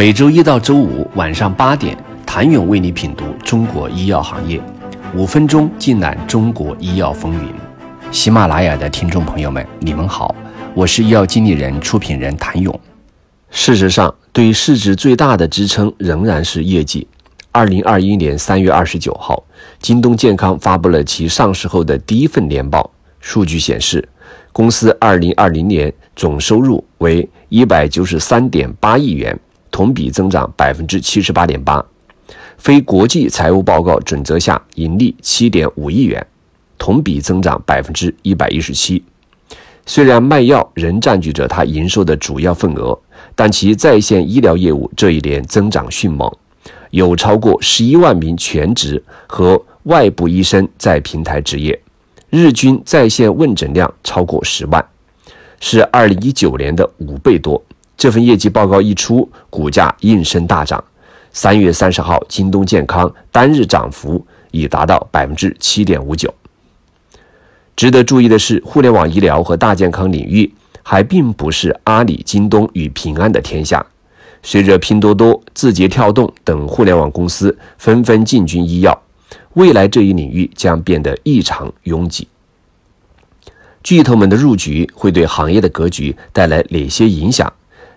每周一到周五晚上八点，谭勇为你品读中国医药行业，五分钟尽览中国医药风云。喜马拉雅的听众朋友们，你们好，我是医药经理人、出品人谭勇。事实上，对市值最大的支撑仍然是业绩。二零二一年三月二十九号，京东健康发布了其上市后的第一份年报，数据显示，公司二零二零年总收入为一百九十三点八亿元，同比增长百分之七十八点八，非国际财务报告准则下盈利七点五亿元，同比增长百分之一百一十七。虽然卖药仍占据着它营收的主要份额，但其在线医疗业务这一年增长迅猛。有超过十一万名全职和外部医生在平台执业，日均在线问诊量超过十万，是二零一九年的五倍多。这份业绩报告一出，股价应声大涨。三月三十号，京东健康单日涨幅已达到百分之七点五九。值得注意的是，互联网医疗和大健康领域还并不是阿里、京东与平安的天下。随着拼多多、字节跳动等互联网公司纷纷进军医药，未来这一领域将变得异常拥挤。巨头们的入局会对行业的格局带来哪些影响？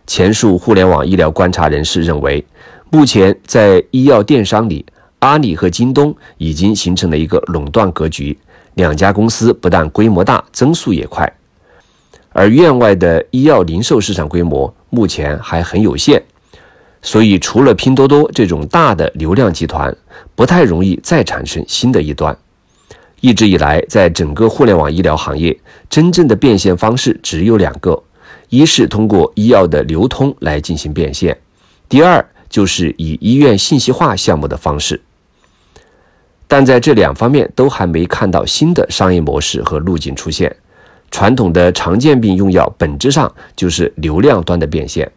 前述互联网医疗观察人士认为，目前在医药电商里，阿里和京东已经形成了一个垄断格局，两家公司不但规模大，增速也快，而院外的医药零售市场规模目前还很有限。所以，除了拼多多这种大的流量集团，不太容易再产生新的一端。一直以来，在整个互联网医疗行业，真正的变现方式只有两个：一是通过医药的流通来进行变现；第二就是以医院信息化项目的方式。但在这两方面都还没看到新的商业模式和路径出现。传统的常见病用药本质上就是流量端的变现。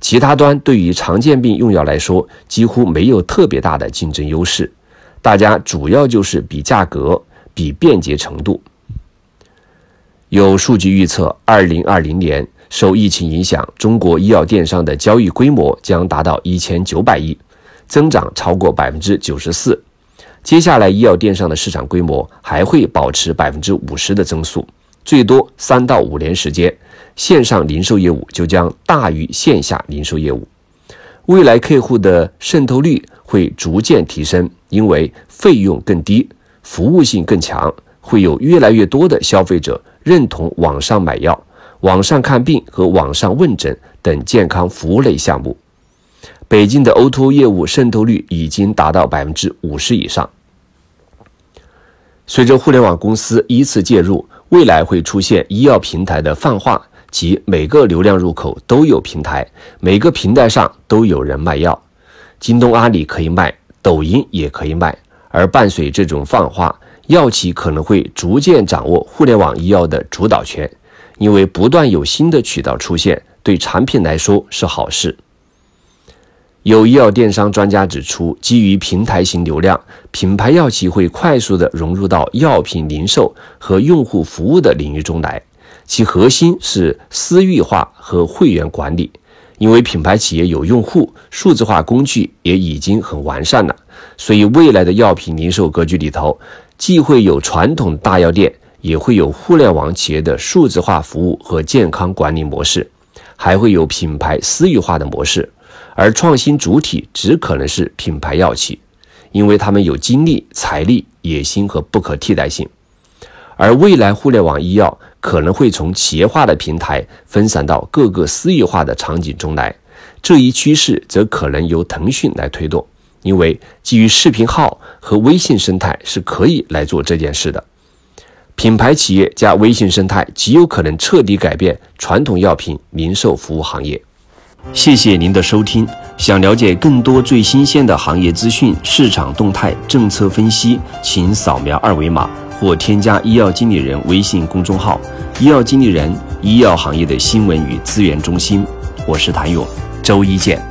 其他端对于常见病用药来说，几乎没有特别大的竞争优势，大家主要就是比价格、比便捷程度。有数据预测，二零二零年受疫情影响，中国医药电商的交易规模将达到一千九百亿，增长超过百分之九十四。接下来，医药电商的市场规模还会保持百分之五十的增速，最多三到五年时间。线上零售业务就将大于线下零售业务，未来客户的渗透率会逐渐提升，因为费用更低，服务性更强，会有越来越多的消费者认同网上买药、网上看病和网上问诊等健康服务类项目。北京的 O2O 业务渗透率已经达到百分之五十以上。随着互联网公司依次介入，未来会出现医药平台的泛化。即每个流量入口都有平台，每个平台上都有人卖药。京东、阿里可以卖，抖音也可以卖。而伴随这种泛化，药企可能会逐渐掌握互联网医药的主导权，因为不断有新的渠道出现，对产品来说是好事。有医药电商专家指出，基于平台型流量，品牌药企会快速地融入到药品零售和用户服务的领域中来。其核心是私域化和会员管理，因为品牌企业有用户，数字化工具也已经很完善了，所以未来的药品零售格局里头，既会有传统大药店，也会有互联网企业的数字化服务和健康管理模式，还会有品牌私域化的模式，而创新主体只可能是品牌药企，因为他们有精力、财力、野心和不可替代性。而未来互联网医药可能会从企业化的平台分散到各个私域化的场景中来，这一趋势则可能由腾讯来推动，因为基于视频号和微信生态是可以来做这件事的。品牌企业加微信生态极有可能彻底改变传统药品零售服务行业。谢谢您的收听，想了解更多最新鲜的行业资讯、市场动态、政策分析，请扫描二维码。或添加医药经理人微信公众号“医药经理人”，医药行业的新闻与资源中心。我是谭勇，周一见。